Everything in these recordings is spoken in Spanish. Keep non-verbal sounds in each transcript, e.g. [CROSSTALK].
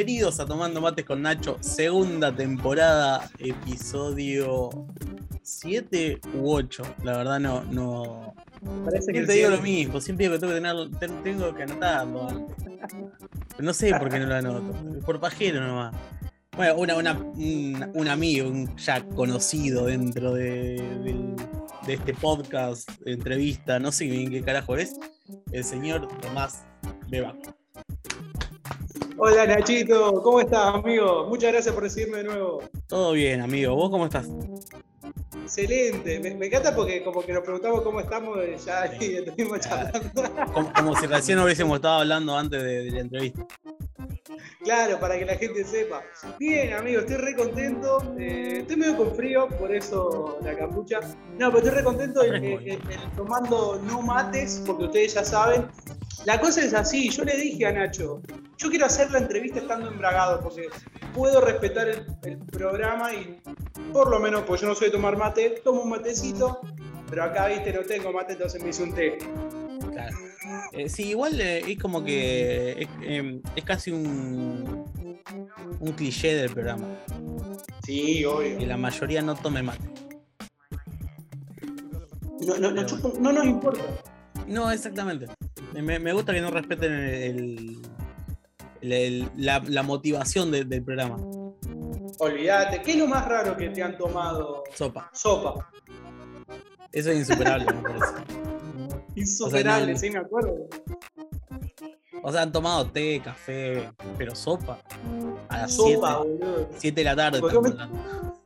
bienvenidos a Tomando Mates con Nacho, segunda temporada, episodio 7 u 8. La verdad no, no. Parece que Siempre digo lo mismo, siempre digo que tengo que, tener, ten- tengo que anotarlo. Pero no sé por qué no lo anoto, por pajero nomás. Bueno, una, una, un, un amigo, un ya conocido dentro de, este podcast, de entrevista, no sé bien qué carajo es, el señor Tomás Beba. Hola Nachito, ¿cómo estás, amigo? Muchas gracias por recibirme de nuevo. Todo bien, amigo. ¿Vos cómo estás? Excelente, me, me encanta porque como que nos preguntamos cómo estamos y ya y estuvimos charlando. Como, como si recién hubiésemos estado hablando antes de, de la entrevista. Claro, para que la gente sepa. Bien, amigo, estoy re contento. eh, estoy medio con frío, por eso la capucha. No, pero estoy re contento en, en- en- en tomando no mates, porque ustedes ya saben. La cosa es así, yo le dije a Nacho, yo quiero hacer la entrevista estando embragado, porque puedo respetar el, el programa y por lo menos, pues yo no soy de tomar mate, tomo un matecito, pero acá, viste, no tengo mate, entonces me hice un té. Eh, sí, igual eh, es como que es, eh, es casi un, un cliché del programa. Sí, Que obvio. la mayoría no tome mate. No, no, no, chupo- no nos importa. No, exactamente. Me, me gusta que no respeten el, el- el- la, la motivación de- del programa. Olvídate, ¿qué es lo más raro que te han tomado? Sopa. Sopa. Eso es insuperable, me parece. Insuperable, no- sí, me acuerdo. O sea, han tomado té, café, pero sopa. A las Sopa, 7 boludo. de la tarde. ¿Por qué estamos me- hablando.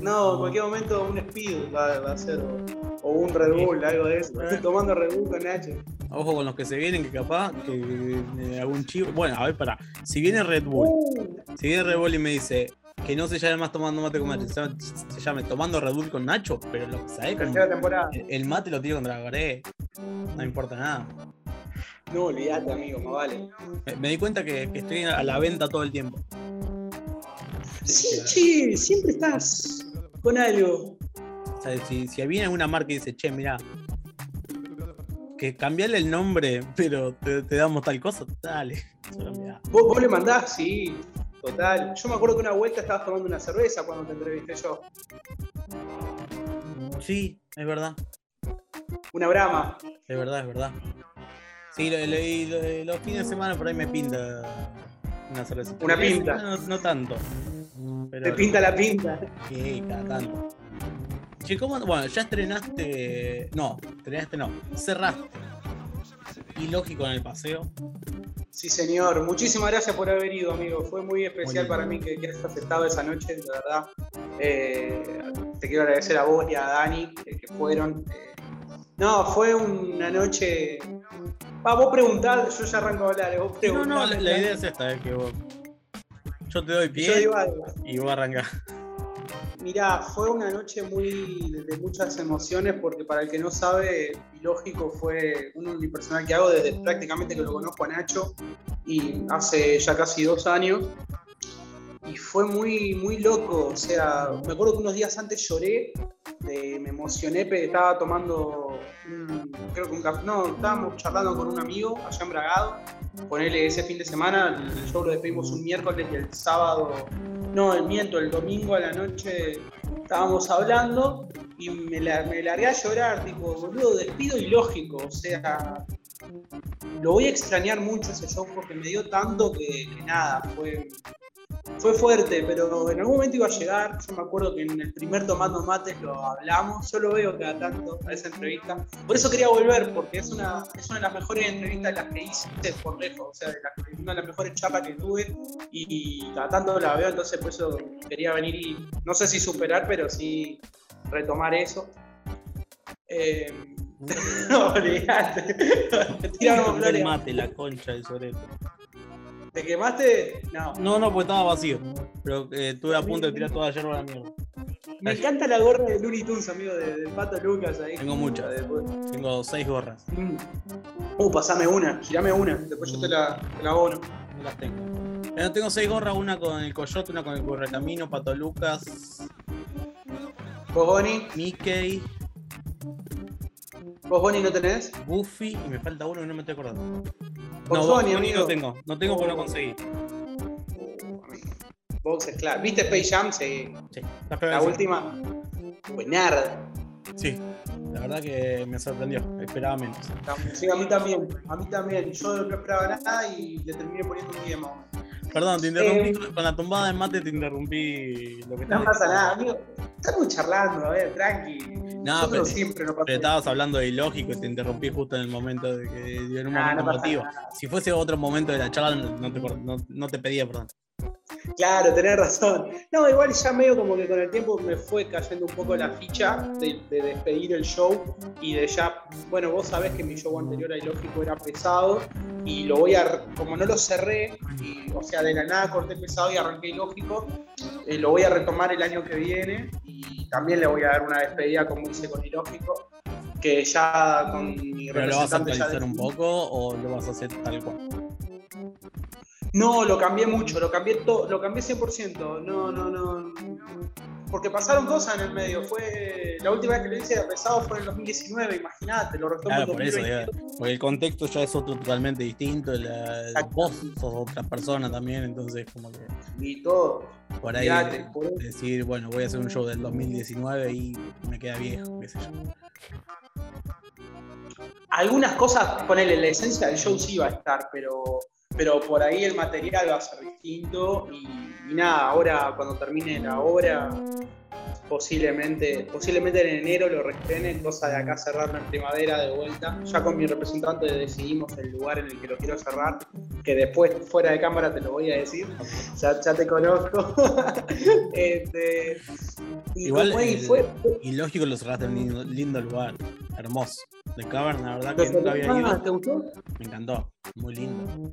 No, en cualquier momento un Speed va, va a ser. O, o un Red Bull, algo de eso. Estoy tomando Red Bull con Nacho. Ojo con los que se vienen, que capaz que eh, algún chivo. Bueno, a ver, para. Si viene Red Bull, Uh, si viene Red Bull y me dice que no se llame más tomando mate con Nacho, se llame, se llame tomando Red Bull con Nacho, pero lo ¿sabes? Con- tercera temporada. el, el mate lo tiro contra la pared. No importa nada. No, olvídate, amigo, más vale. Me, me di cuenta que, que estoy a la venta todo el tiempo. Sí, che, siempre estás con algo. O sea, si, si viene alguna marca y dice, che, mira, que cambiarle el nombre, pero te, te damos tal cosa, dale. Mirá. ¿Vos, vos le mandás, sí. Total. Yo me acuerdo que una vuelta estabas tomando una cerveza cuando te entrevisté yo. Sí, es verdad. Una brama. Es verdad, es verdad. Sí, lo- lo- los fines de semana por ahí me pinta una cerveza. Una pinta. No, no tanto. Pero, Te pinta la pinta. Sí, cada tanto. Che, ¿cómo? Bueno, ya estrenaste. No, estrenaste no. Cerraste. Y lógico en el paseo. Sí, señor. Muchísimas gracias por haber ido, amigo. Fue muy especial para mí que, que hayas aceptado esa noche, de verdad. Eh, te quiero agradecer a vos y a Dani que, que fueron. eh. no, fue una noche. Va, vos preguntad, yo ya arranco a hablar. Vos No, no, la, la idea es esta, es que vos. Yo te doy Yo pie digo algo. y vos arrancás. Mirá, fue una noche muy de, muchas emociones porque para el que no sabe, Ilógico fue un unipersonal que hago desde prácticamente que lo conozco a Nacho y hace ya casi dos años. Y fue muy, muy loco, o sea, me acuerdo que unos días antes lloré, me emocioné, pero estaba tomando, un- creo que un café, no, estábamos charlando con un amigo allá en Bragado, ponele ese fin de semana, el show lo despedimos un miércoles y el sábado no, el miento, el domingo a la noche estábamos hablando y me, la- me largué a llorar, tipo, boludo, despido ilógico, o sea, lo voy a extrañar mucho ese show porque me dio tanto que, que nada, fue, fue fuerte, pero en algún momento iba a llegar, yo me acuerdo que en el primer Tomando Mates lo hablamos, yo lo veo cada tanto a esa entrevista, por eso quería volver, porque es una, es una de las mejores entrevistas de las que hice por lejos, o sea, de las, una de las mejores charlas que tuve y cada tanto la veo, entonces por eso quería venir y no sé si superar, pero sí retomar eso. Eh, [LAUGHS] [LAUGHS] no, olvidate. Tiramos el flores. mate, la concha del sorete. ¿Te quemaste? No. No, no, porque estaba vacío. Pero eh, estuve a punto de tirar toda la yerba a la mierda. Me encanta la gorra de Looney Tunes, amigo, de- del pato Lucas ahí. Tengo muchas. Después- Tengo seis gorras. Mm. Uh, pasame una, girame una, después yo te la, te la abono. No las tengo. Eh, tengo seis gorras, una con el coyote, una con el correcamino, Pato Lucas, ¿Vos, Bonnie? Mickey, ¿Vos, Bonnie, no tenés? Goofy y me falta uno que no me estoy acordando. No, amigo. no tengo. No tengo porque no conseguí. Fox es claro. ¿Viste Space Jam? Sí. Sí, La última. Buenarda. Sí, la verdad que me sorprendió, esperaba menos. Sí, a mí también, a mí también. Yo no esperaba nada y le terminé poniendo un 10 Perdón, te interrumpí eh, con la tumbada de mate, te interrumpí lo que No pasa nada, amigo. Estamos charlando, a ver, tranqui. No, pero, siempre no pero estabas hablando de ilógico y te interrumpí justo en el momento de que en un momento motivo. Si fuese otro momento de la charla, no te, no, no te pedía perdón. Claro, tenés razón. No, igual ya medio como que con el tiempo me fue cayendo un poco la ficha de, despedir el show y de ya, bueno, vos sabés que mi show anterior a Ilógico era pesado y lo voy a, como no lo cerré, y, o sea, de la nada corté pesado y arranqué Ilógico, eh, lo voy a retomar el año que viene y también le voy a dar una despedida como hice con Ilógico, que ya con mi ¿Pero lo vas a actualizar un poco o lo vas a hacer tal cual? No, lo cambié mucho, lo cambié todo, lo cambié 100%. No, no, no. Porque pasaron cosas en el medio. Fue la última vez que lo hice de pesado fue en el 2019, imagínate, lo restó claro, por eso, porque el contexto ya es otro totalmente distinto, la, vos sos otra persona también, entonces como que y todo. Por ahí decir, bueno, voy a hacer un show del 2019 y me queda viejo, qué sé yo. Algunas cosas, ponele, la esencia del show sí va a estar, pero pero por ahí el material va a ser distinto y, nada, ahora cuando termine la obra, posiblemente, posiblemente en enero lo restrenen, cosa de acá cerrarlo en primavera de vuelta. Ya con mi representante decidimos el lugar en el que lo quiero cerrar, que después fuera de cámara te lo voy a decir, ya, te conozco. [LAUGHS] este, y Igual, fue, y lógico lo cerraste en un lindo, lugar, hermoso. De Cavern, la verdad que nunca había ido. ¿Te gustó? Me encantó, muy lindo.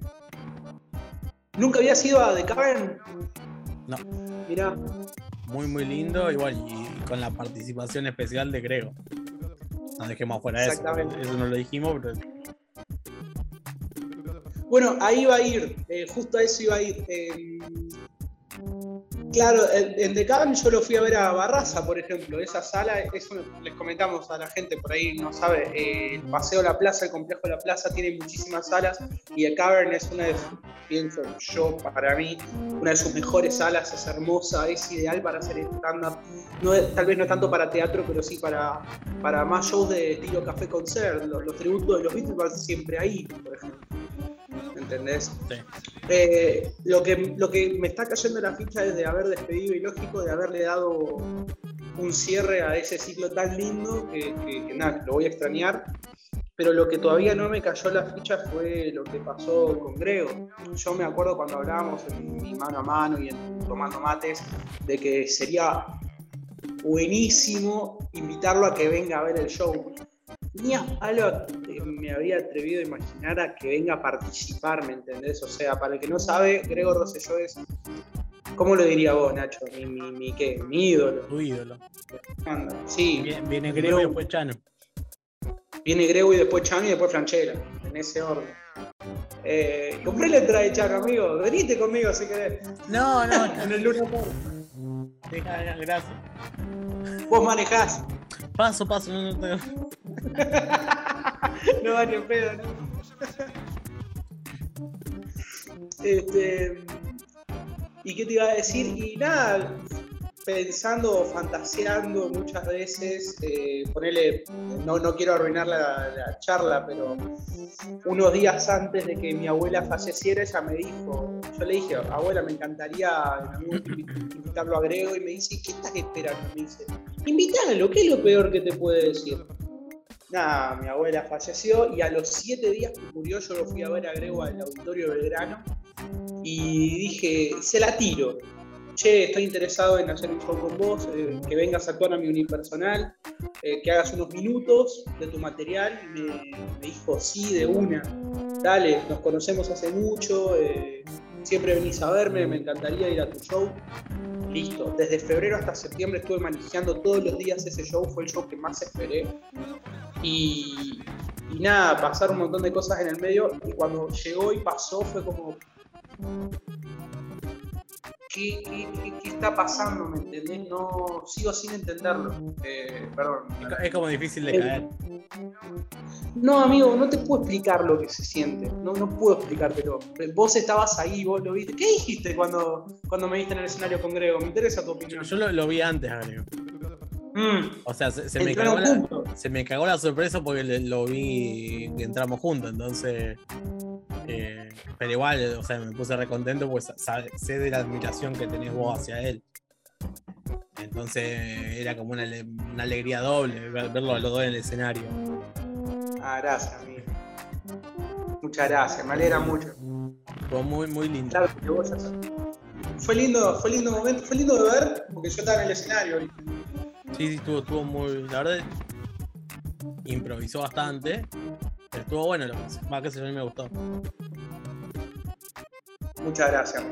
¿Nunca había ido a The Cavern? No. Mira. Muy, muy lindo, igual, y con la participación especial de Grego. No dejemos fuera eso. Eso no lo dijimos, pero. Bueno, ahí va a ir, eh, justo a eso iba a ir. Eh, Claro, en The Cabin yo lo fui a ver a Barraza, por ejemplo. Esa sala, eso les comentamos a la gente, por ahí no sabe, eh, el Paseo La Plaza, el complejo de La Plaza tiene muchísimas salas y The Cavern es una de sus, pienso yo, para mí, una de sus mejores salas, es hermosa, es ideal para hacer stand-up. Tal vez no tanto para teatro, pero sí para, para más shows de estilo café concert. Los, los tributos de los Beatles van siempre ahí, por ejemplo. ¿Entendés? Eh, lo, que, lo que me está cayendo la ficha es de haber despedido y lógico, de haberle dado un cierre a ese ciclo tan lindo que, nada, lo voy a extrañar. Pero lo que todavía no me cayó la ficha fue lo que pasó con Grego. Yo me acuerdo cuando hablábamos en mi mano a mano y en tomando mates de que sería buenísimo invitarlo a que venga a ver el show ni algo me había atrevido a imaginar a que venga a participar, ¿me entendés? O sea, para el que no sabe, Gregor Rosselló es. ¿Cómo lo diría vos, Nacho? Mi, mi, mi ¿qué? Mi ídolo. Tu ídolo. Sí. Viene, Grego y después Chano. Viene Grego y después Chano y después Franchella, en ese orden. Eh, compré la entrada de Chano, amigo. Venite conmigo si querés. No, no. [LAUGHS] en el Luna Gracias. Vos manejás. Paso, paso, no, no, no. [LAUGHS] no, ni un pedo, no. Este. ¿Y qué te iba a decir? Y nada, pensando, fantaseando muchas veces, eh, ponele, no, no quiero arruinar la, charla, pero unos días antes de que mi abuela falleciera, ella me dijo, yo le dije, abuela, me encantaría invitarlo a Grego, y me dice, ¿qué estás esperando? Me dice, invítalo, ¿qué es lo peor que te puede decir? Nada, mi abuela falleció y a los siete días que murió yo lo fui a ver a Grego al auditorio Belgrano y dije, se la tiro che, estoy interesado en hacer un show con vos, eh, que vengas a actuar a mi unipersonal, eh, que hagas unos minutos de tu material. Y me, dijo, sí, de una, dale, nos conocemos hace mucho, eh, siempre venís a verme, me encantaría ir a tu show. Listo, desde febrero hasta septiembre estuve manejando todos los días ese show, fue el show que más esperé. Y, y nada, pasaron un montón de cosas en el medio y cuando llegó y pasó fue como ¿qué, qué, qué, qué está pasando? ¿Me entendés? No, sigo sin entenderlo. Eh, perdón. Es co- Es como difícil de caer. No, amigo, no te puedo explicar lo que se siente. No, no puedo explicártelo. Vos estabas ahí, vos lo viste. ¿Qué dijiste cuando, cuando me viste en el escenario con Grego? Me interesa tu opinión. yo lo, lo vi antes, agrego. Mm, O sea, se, se me cagó la, juntos. se me cagó la sorpresa porque le- lo vi que entramos juntos, entonces. eh, pero igual, o sea, me puse recontento pues sabe- sé de la admiración que tenés vos hacia él. Entonces era como una, ale- una alegría doble ver- verlo a los dos en el escenario. Ah, gracias, amigo. Muchas gracias, me alegra mucho. Fue muy, muy lindo. Claro que vos. Fue lindo, fue lindo momento, fue lindo de ver, porque yo estaba en el escenario. ¿viste? Sí, sí, estuvo, estuvo muy. La verdad, improvisó bastante. Pero estuvo bueno lo que hizo. Va, que yo, a mí me gustó. Muchas gracias.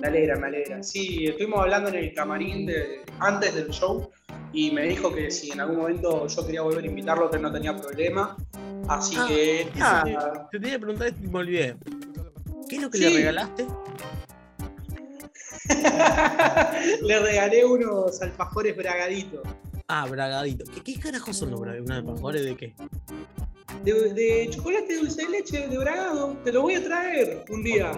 Me alegra, me alegra. Sí, estuvimos hablando en el camarín de, antes del show y me dijo que si en algún momento yo quería volver a invitarlo, que no tenía problema. Así Ah, que, nada. te, te tenía que preguntar y me olvidé. ¿Qué es lo que Sí. le regalaste? [LAUGHS] Le regalé unos alfajores bragaditos. Ah, bragadito. ¿Qué, qué carajos son los bragaditos? ¿Unos alfajores de qué? De, de chocolate dulce de leche, de bragado. Te lo voy a traer un día.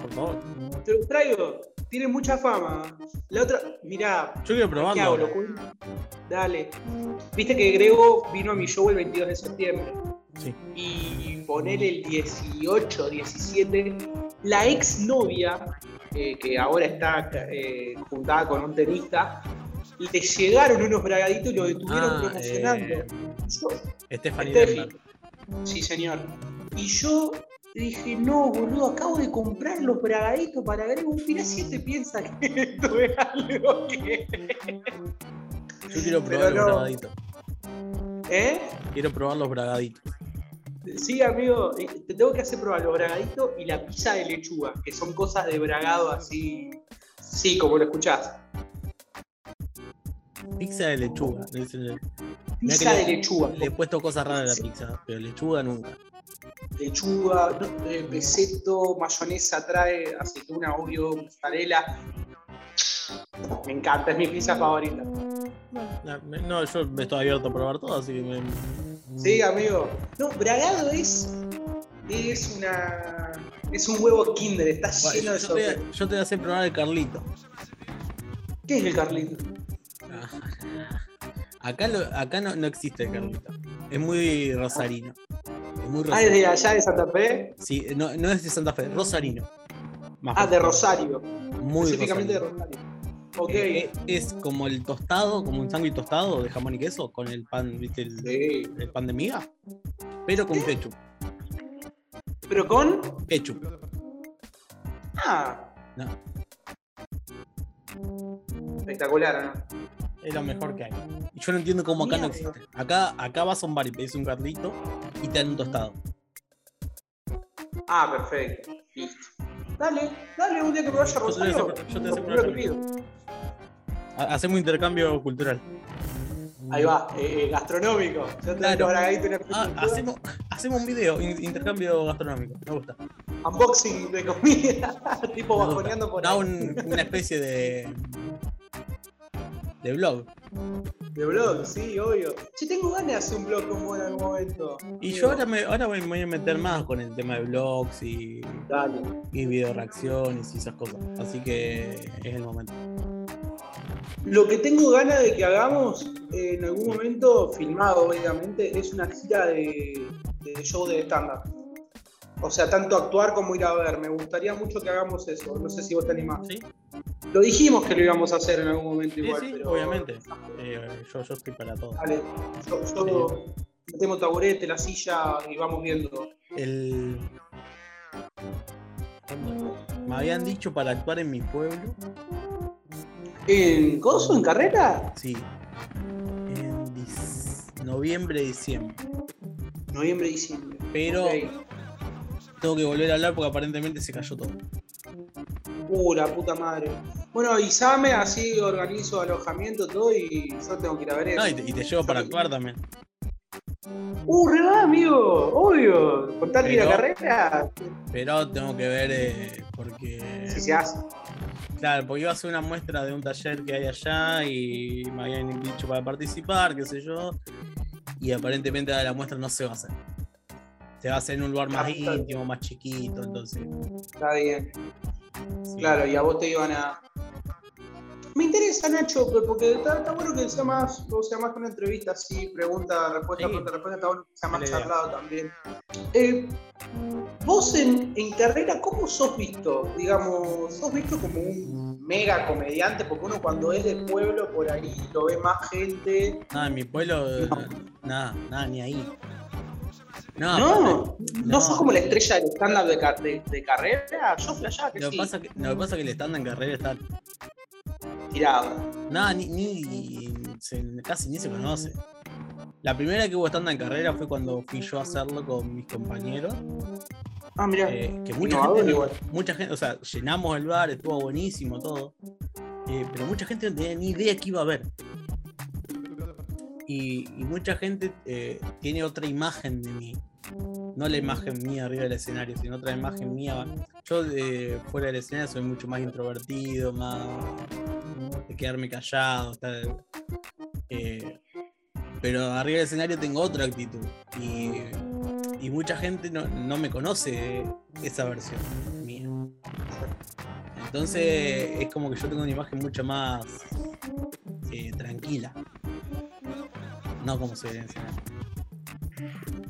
Por favor. Te lo traigo. Tiene mucha fama. La otra, mirá, Yo quiero ¿qué probarlo. hago? Dale. Viste que Grego vino a mi show el 22 de septiembre. Sí. y poner el 18, 17, la exnovia, eh, que ahora está eh, juntada con un tenista, le llegaron unos bragaditos y lo estuvieron Ah, promocionando. eh, Yo- Stephanie sí, señor. Y yo dije, no, boludo, acabo de comprar los bragaditos para Grego. Mirá si este piensa que [LAUGHS] esto es algo que... Yo quiero probar los bragaditos. ¿Eh? Quiero probar los bragaditos. Sí, amigo, eh, te tengo que hacer probar los bragaditos y la pizza de lechuga, que son cosas de bragado así. Sí, como lo escuchás. Pizza de lechuga. le dicen- Pizza de le- lechuga. Le he puesto cosas raras a la pizza, pero lechuga nunca. Lechuga, eh, peseto, mayonesa trae, aceituna, obvio, mozzarella. Me encanta, es mi pizza favorita. No, me- yo me estoy abierto a probar todo, así que me. Sí, amigo. No, bragado es. Es una. Es un huevo kinder, está Bueno, lleno yo, de te, yo te voy a hacer probar el Carlito. ¿Qué es el Carlito? [LAUGHS] Acá, lo- acá no, no existe el Carlito. Es muy rosarino. Es muy Ah, es de allá de Santa Fe. Sí, no, no es de Santa Fe, rosarino. Más Ah, de. Rosario. Muy específicamente rosarino. de Rosario. Ok. Eh, es como el tostado, como un sándwich tostado de jamón y queso con el pan, ¿viste? El, Sí. el pan de miga. Pero con ketchup. Pero con. Ketchup. Ah, No, espectacular, ¿no? Es lo mejor que hay. Y yo no entiendo cómo acá no existe. Acá, acá vas a un bar y pedís un carlito y te dan un tostado. Ah, perfecto. Listo. Dale, dale, un día que me vaya a Rosario. yo te voy a lo hacer primero que pido. Ha- Hacemos intercambio cultural. Ahí va, eh, eh, gastronómico. Yo te Claro. Ah, hacemos, hacemos un video, in- intercambio gastronómico. Me gusta. Unboxing de comida. [LAUGHS] tipo bajoneando por Da ahí. un- una especie de. De blog. De blog, sí, obvio. Yo tengo ganas de hacer un blog como en algún momento. Y yo ahora me, ahora me voy a meter más con el tema de blogs y, Dale. y video reacciones y esas cosas. Así que es el momento. Lo que tengo ganas de que hagamos eh, en algún momento, filmado obviamente, es una gira de, de show de stand-up. O sea, tanto actuar como ir a ver. Me gustaría mucho que hagamos eso. No sé si vos te animás. ¿Sí? Lo dijimos que lo íbamos a hacer en algún momento Sí, igual, sí, pero. obviamente. Eh, yo, yo estoy para todo. Dale, yo, yo metemos taburete, la silla y vamos viendo. El. Me habían dicho para actuar en mi pueblo. ¿En Coso? ¿En carrera? Sí. En noviembre, diciembre. Noviembre, diciembre. Pero. Tengo que volver a hablar porque aparentemente se cayó todo. La puta madre. Bueno, avísame, así organizo alojamiento, todo y yo tengo que ir a ver eso. No, y te, y te llevo para actuar también. Uh, re amigo, obvio. Con tal de ir a Pero- carrera, Pero tengo que ver eh, porque. si se hace. Claro, porque iba a hacer una muestra de un taller que hay allá y me habían dicho para participar, qué sé yo. Y aparentemente la muestra no se va a hacer. Se va a hacer en un lugar más íntimo, más chiquito, entonces. Está bien. Claro, y a vos te iban a, me interesa, Nacho, porque está, bueno que sea más, o sea, más una entrevista así, pregunta, respuesta, pregunta, respuesta, está bueno que sea más charlado también. Eh, vos en, en, carrera, ¿cómo sos visto? Digamos, ¿sos visto como un mega comediante? Porque uno cuando es de pueblo por ahí lo ve más gente. Nada, en mi pueblo, nada, nada, ni ahí. No, no, no, sos como la estrella del stand-up de, de, carrera. Yo allá que lo sí. Pasa que, lo que pasa es que el stand-up en carrera está tirado. Nada, ni, ni casi ni se conoce. La primera que hubo estando en carrera fue cuando fui yo a hacerlo con mis compañeros. Ah, mira. Eh, que mucha gente, mucha gente, o sea, llenamos el bar, estuvo buenísimo todo. Eh, pero mucha gente no tenía ni idea que iba a haber. Y, mucha gente eh, tiene otra imagen de mí. No la imagen mía arriba del escenario, sino otra imagen mía. Yo fuera del escenario soy mucho más introvertido, más de quedarme callado. Eh, pero arriba del escenario tengo otra actitud. Y, mucha gente no, me conoce esa versión mía. Entonces es como que yo tengo una imagen mucho más eh, tranquila. No como en escenario.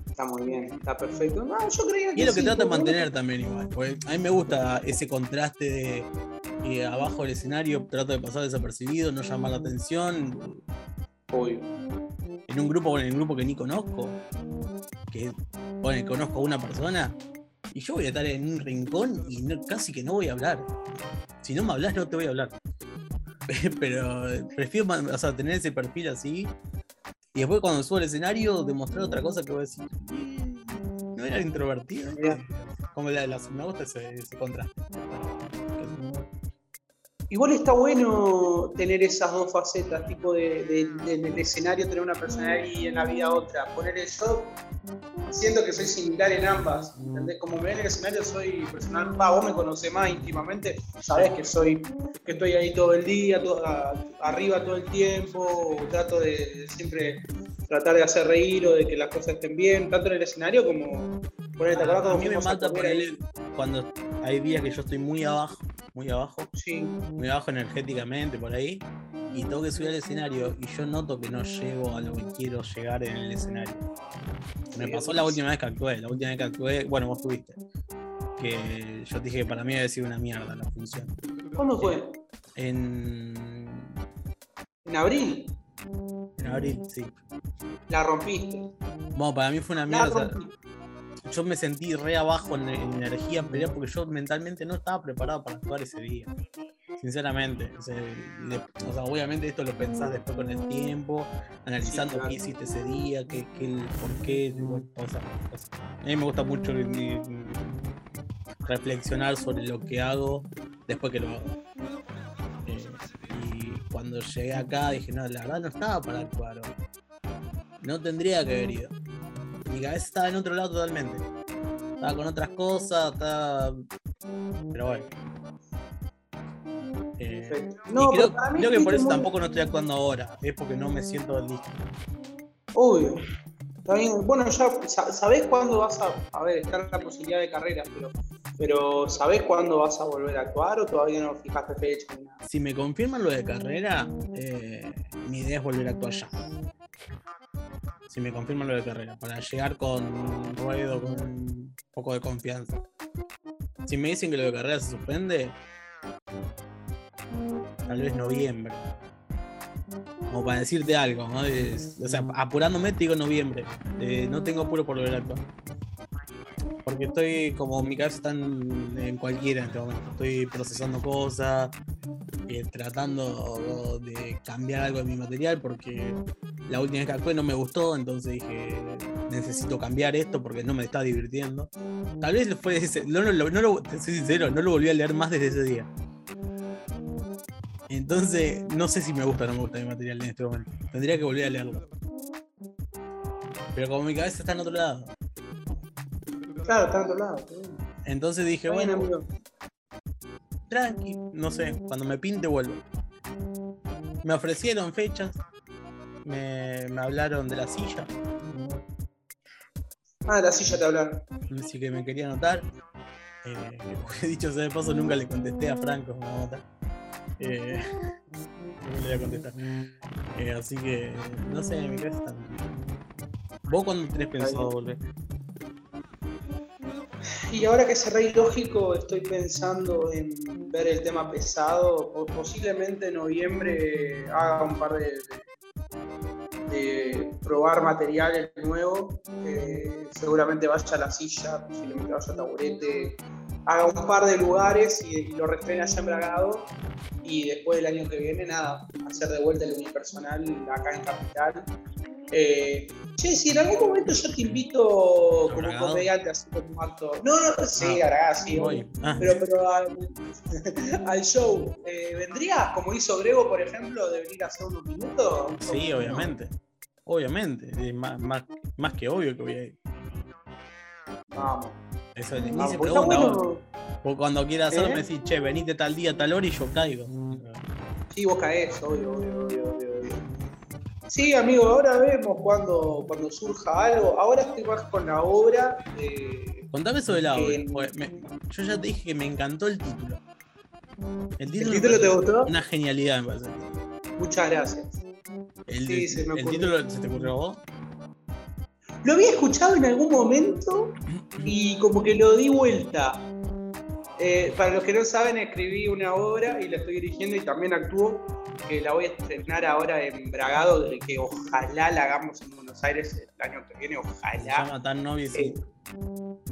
Está muy bien, está perfecto. No, yo creía que. Y es lo que trato de mantener también igual. a mí me gusta ese contraste de y abajo del escenario trato de pasar desapercibido, no llamar la atención. En un grupo, en el grupo que ni conozco, que bueno, conozco a una persona, y yo voy a estar en un rincón y casi que no voy a hablar. Si no me hablas, no te voy a hablar. [LAUGHS] Pero prefiero tener ese perfil así. Y después cuando subo al escenario, demostrar otra cosa que voy a decir. No era introvertido. Como la, la, me gusta ese, contraste. Igual está bueno tener esas dos facetas, tipo de, en el escenario tener una personalidad y en la vida otra. Poner el show, siento que soy similar en ambas. Como me ven en el escenario soy personal, va, vos me conocés más íntimamente, sabés que soy, que estoy ahí todo el día, arriba todo el tiempo, trato de siempre tratar de hacer reír o de que las cosas estén bien, tanto en el escenario como poner el A mí me mata por cuando hay días que yo estoy muy abajo muy abajo, sí. muy abajo energéticamente por ahí, y tengo que subir al escenario y yo noto que no llego a lo que quiero llegar en el escenario. Me pasó la última vez que actué, la última vez que actué, bueno, vos tuviste, que yo te dije que para mí había sido una mierda la función. ¿Cuándo fue? En... ¿En abril? En abril, sí. La rompiste. Bueno, para mí fue una mierda yo me sentí re abajo en, energía en pelea porque yo mentalmente no estaba preparado para actuar ese día. Sinceramente. O sea, obviamente esto lo pensás después con el tiempo, analizando qué hiciste ese día, qué, qué, por qué. a mí me gusta mucho reflexionar sobre lo que hago después que lo hago. Eh, y cuando llegué acá dije, no, la verdad no estaba para actuar. No tendría que haber ido mi cabeza estaba en otro lado totalmente. Estaba con otras cosas, estaba. Pero bueno. Eh, no, creo, creo que por eso tampoco no estoy actuando ahora. Es porque no me siento listo. Obvio. Bueno, ya sabés cuándo vas a. A ver, está la posibilidad de carrera, pero. Pero ¿sabés cuándo vas a volver a actuar o todavía no fijaste fecha? Si me confirman lo de carrera, eh, mi idea es volver a actuar ya si me confirman lo de carrera, para llegar con ruedo, con un poco de confianza. Si me dicen que lo de carrera se suspende, tal vez noviembre. Como para decirte algo, ¿no? o sea, apurándome te digo noviembre. Eh, no tengo apuro por volver a actuar. Porque estoy como mi cabeza está en, cualquiera en este momento. Estoy procesando cosas, eh, tratando de cambiar algo de mi material porque la última vez que actué no me gustó, entonces dije, necesito cambiar esto porque no me está divirtiendo. Tal vez fue ese, no, no, no, lo, soy sincero, no lo volví a leer más desde ese día. Entonces, no sé si me gusta o no me gusta mi material en este momento. Tendría que volver a leerlo. Pero como mi cabeza está en otro lado. Claro, está en otro lado. Entonces dije, bueno, tranqui, no sé, cuando me pinte vuelvo. Me ofrecieron fechas, me, me hablaron de la silla, Ah, de la silla te hablaron. así que me quería anotar. Eh, [LAUGHS] dicho sea de paso, nunca le contesté a Franco, me va a matar. Eh, [LAUGHS] no le voy a contestar. Eh, así que, no sé, mi cabeza está. ¿Vos cuándo tenés pensado volver? Y ahora que cerré ilógico, estoy pensando en ver el tema pesado. O posiblemente en noviembre haga un par de, de- de probar material nuevo. Eh, seguramente vaya a la silla, posiblemente vaya a taburete. Haga un par de lugares y, y lo restrene allá en Bragado. Y después del año que viene, nada, hacer de vuelta el unipersonal acá en Capital. Eh, che, si en algún momento yo te invito como Bragado? comediante, así como actor. No, no, sí, hará, sí, Voy. Ah, Pero, pero al, [LAUGHS] al show, eh, ¿vendrías, como hizo Grego, por ejemplo, de venir a hacer unos minutos? sí, obviamente. Obviamente. Más, más, más que obvio que voy a ir. Vamos. Eso ni se está pregunta. bueno. Vos cuando quieras hacerlo ¿Eh? me decís, che, venite tal día, tal hora y yo caigo. Sí, vos caes, obvio, obvio, obvio, obvio. Sí, amigo, ahora vemos cuando, cuando surja algo. Ahora estoy más con la obra. eh, Contame sobre la obra. Eh, porque me- yo ya te dije que me encantó el título. El ¿El título, título te gustó? Una genialidad, me parece. Muchas gracias. El, Sí, se me el título se te ocurrió a vos. Lo había escuchado en algún momento y como que lo di vuelta. Eh, para los que no saben, escribí una obra y la estoy dirigiendo y también actúo, que la voy a estrenar ahora en Bragado, de que ojalá la hagamos en Buenos Aires el año que viene, Se ojalá. llama Tan Novio y Eh,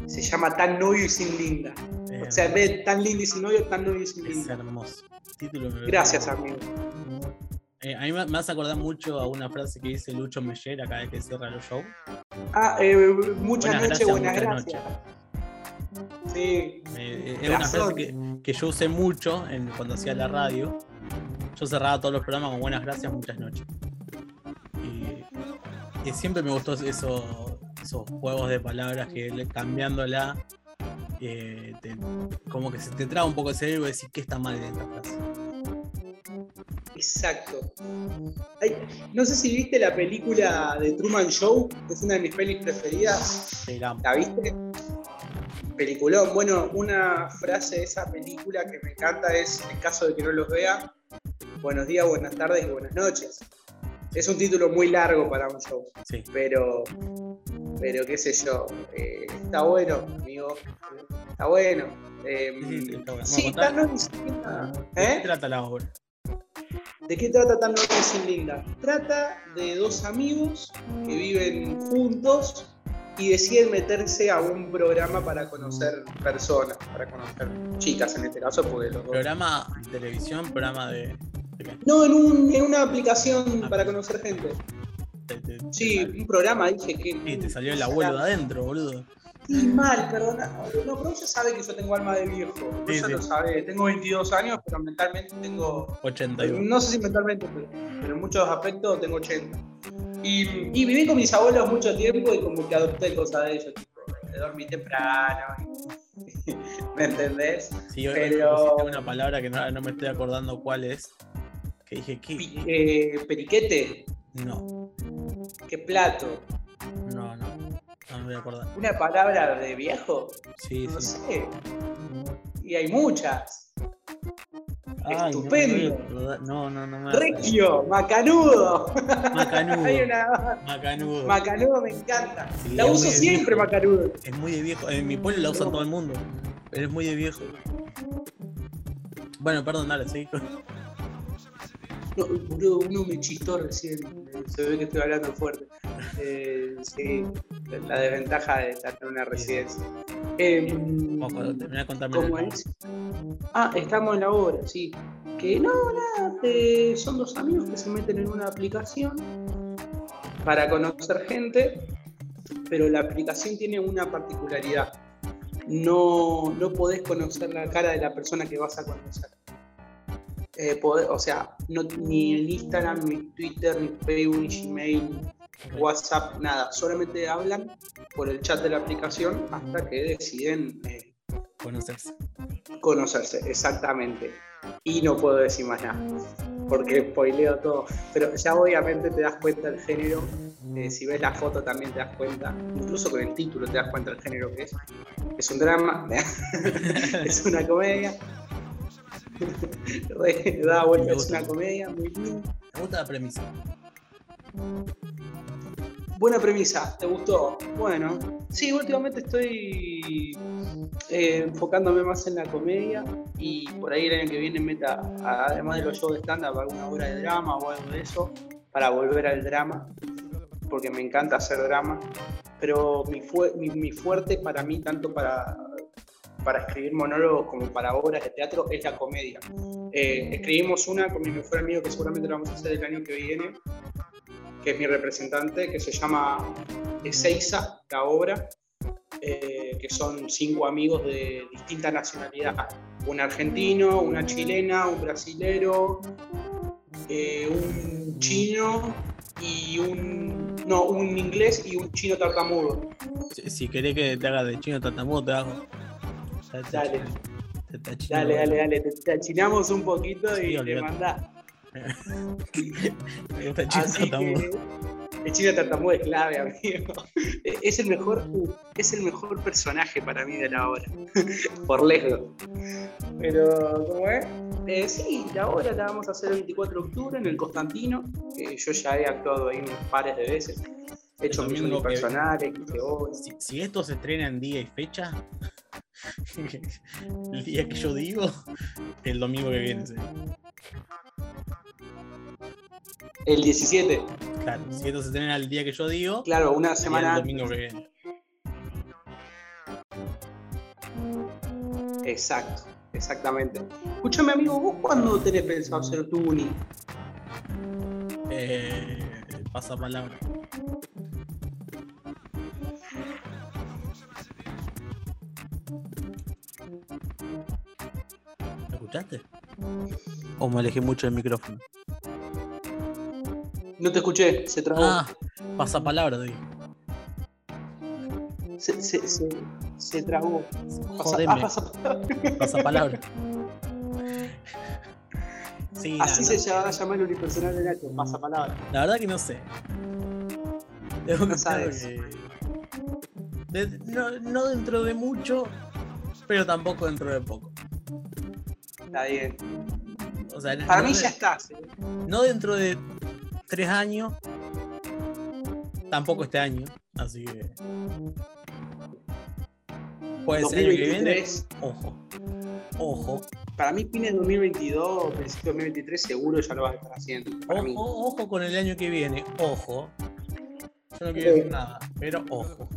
sin- se llama Tan novio y sin linda. eh, O sea, en vez de tan linda y sin novio, tan novio y sin es linda. hermoso. Título me- Gracias, amigo. Eh, a mí me me hace acordar mucho a una frase que dice Lucho Meyer cada vez que cierra los shows. Ah, eh, muchas Buenas noches, gracias, buenas gracias. Sí, Eh, es una frase que, que yo usé mucho en- cuando hacía la radio. Yo cerraba todos los programas con buenas gracias, muchas noches. Y, y siempre me gustó eso, esos juegos de palabras que cambiándola, eh, te- como que se te traba un poco el cerebro y decir qué está mal en esta frase. Exacto. Ay, no sé si viste la película de Truman Show, que es una de mis pelis preferidas. La amo. ¿La viste? Peliculón. Bueno, una frase de esa película que me encanta es, en caso de que no los vea, buenos días, buenas tardes y buenas noches. Es un título muy largo para un show, Sí. pero, pero qué sé yo, eh, está bueno, amigo, está bueno. Eh, Sí, está bueno. sí, Bueno, contá- Tan Noble y sin Linda. ¿De qué ¿Eh? trata la obra? ¿De qué trata Tan sin Linda? Trata de dos amigos que viven juntos y deciden meterse a un programa para conocer personas, para conocer chicas en este caso, porque los dos. ¿Programa de televisión? ¿Programa de.? No, en, un- en una aplicación para conocer gente. Te- te- te Sí, un programa, dije que. Sí, te salió el abuelo de adentro, boludo. Sí, mal, perdona. No, pero ella sabe que yo tengo alma de viejo. Sí, Ella sí. lo sabe. Tengo 22 años, pero mentalmente tengo 81. No sé si mentalmente, pero, pero en muchos aspectos tengo 80. Y, y viví con mis abuelos mucho tiempo y como que adopté cosas de ellos, tipo, me dormí temprano. [LAUGHS] ¿Me entendés? Sí, hoy Pero- una palabra que no, no me estoy acordando cuál es. Que dije, ¿qué? eh, periquete, No, qué plato. no, no. No me voy a acordar. Una palabra de viejo, Sí, no sí. sé. Y hay muchas. Ay, no, Estupendo. acordar. No, no, no me macanudo. Macanudo. Hay una. Macanudo. Macanudo me encanta. Sí, la uso siempre, viejo. macanudo. Es muy de viejo. En mi pueblo la usa todo el mundo. Pero es muy de viejo. Bueno, perdón, dale, sí. No, uno me chistó recién. Se ve que estoy hablando fuerte. Eh, sí, la desventaja de estar en una residencia. Eh, ¿Cómo es? Ah, estamos en la obra, sí. Que no, nada, son dos amigos que se meten en una aplicación para conocer gente, pero la aplicación tiene una particularidad. No, no podés conocer la cara de la persona que vas a conocer. Eh, podés- o sea, no, ni en Instagram, ni Twitter, ni Facebook, ni Gmail, WhatsApp, nada. Solamente hablan por el chat de la aplicación hasta que deciden eh, Conocerse. Conocerse, exactamente. Y no puedo decir más nada, porque spoileo todo. Pero ya obviamente te das cuenta del género. eh, si ves la foto también te das cuenta. Incluso con el título te das cuenta del género que es. Es un drama, [LAUGHS] es una comedia. [LAUGHS] Da vuelta, es una comedia muy linda. Me gusta la premisa. Buena premisa, ¿te gustó? Bueno, sí, últimamente estoy eh, enfocándome más en la comedia y por ahí el año que viene meta, además de los shows de stand-up, alguna obra de drama o algo de eso, para volver al drama, porque me encanta hacer drama, pero mi, fue, mi, mi fuerte para mí, tanto para, para escribir monólogos como para obras de teatro, es la comedia. Eh, escribimos una con mi mejor amigo que seguramente la vamos a hacer el año que viene, que es mi representante, que se llama Ezeiza, la obra, eh, que son cinco amigos de distinta nacionalidad. Un argentino, una chilena, un brasilero, eh, un chino y un... No, un inglés y un chino tartamudo. Si, si querés que te haga de chino tartamudo, te hago. Te- Dale. te- te. Dale, dale, dale, te, te achinamos un poquito Sí, y olvídate. mandás. [LAUGHS] Me gusta el chino el chino tartamudo es clave, amigo. [LAUGHS] Es el mejor, es el mejor personaje para mí de la obra. [LAUGHS] Por lejos. Pero, ¿cómo es? Eh, sí, la obra la vamos a hacer el 24 de octubre en el Constantino. yo ya he actuado ahí unos pares de veces. He hecho hice obras. Si, si esto se estrena en día y fecha, el día que yo digo, el domingo que viene. sí. El 17, Claro, si esto se estrena el día que yo digo, claro, una semana el domingo que viene. Exacto, exactamente. Escúchame, amigo, ¿vos cuándo tenés pensado hacer tu uni? Eh, pasa palabra. ¿Me escuchaste? ¿O me alejé mucho del micrófono? No te escuché, se trabó. Ah, pasa palabra. Se, se, se, se trabó. Pasa, Jodeme, ah, pasa- pasa palabra. Sí, Así se llama, llama el unipersonal de Nacho, pasa palabra. la verdad que no sé. No sabes. tengo que- de- no, no dentro de mucho, pero tampoco dentro de poco. Está bien. O sea, Para no mí de- ya estás. ¿eh? no dentro de tres años, tampoco este año, así que. Puede ser el año que viene. 2023, Ojo, ojo, para mí fines de 2022, principio de 2023 seguro ya lo vas a estar haciendo. Para mí. ojo, ojo con el año que viene, ojo. Yo no quiero decir nada, pero ojo.